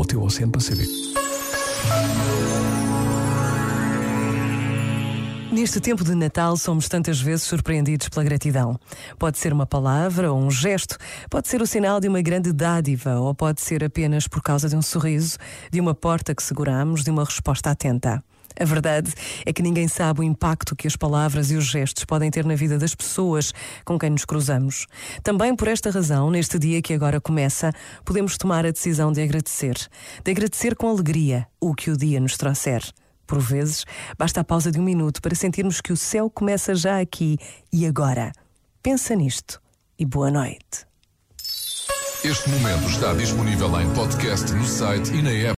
o teu Oceano Pacífico. Neste tempo de Natal, somos tantas vezes surpreendidos pela gratidão. Pode ser uma palavra ou um gesto, pode ser o sinal de uma grande dádiva, ou pode ser apenas por causa de um sorriso, de uma porta que seguramos, de uma resposta atenta. A verdade é que ninguém sabe o impacto que as palavras e os gestos podem ter na vida das pessoas com quem nos cruzamos. Também por esta razão, neste dia que agora começa, podemos tomar a decisão de agradecer. De agradecer com alegria o que o dia nos trouxer. Por vezes, basta a pausa de um minuto para sentirmos que o céu começa já aqui e agora. Pensa nisto e boa noite. Este momento está disponível em podcast no site e na app.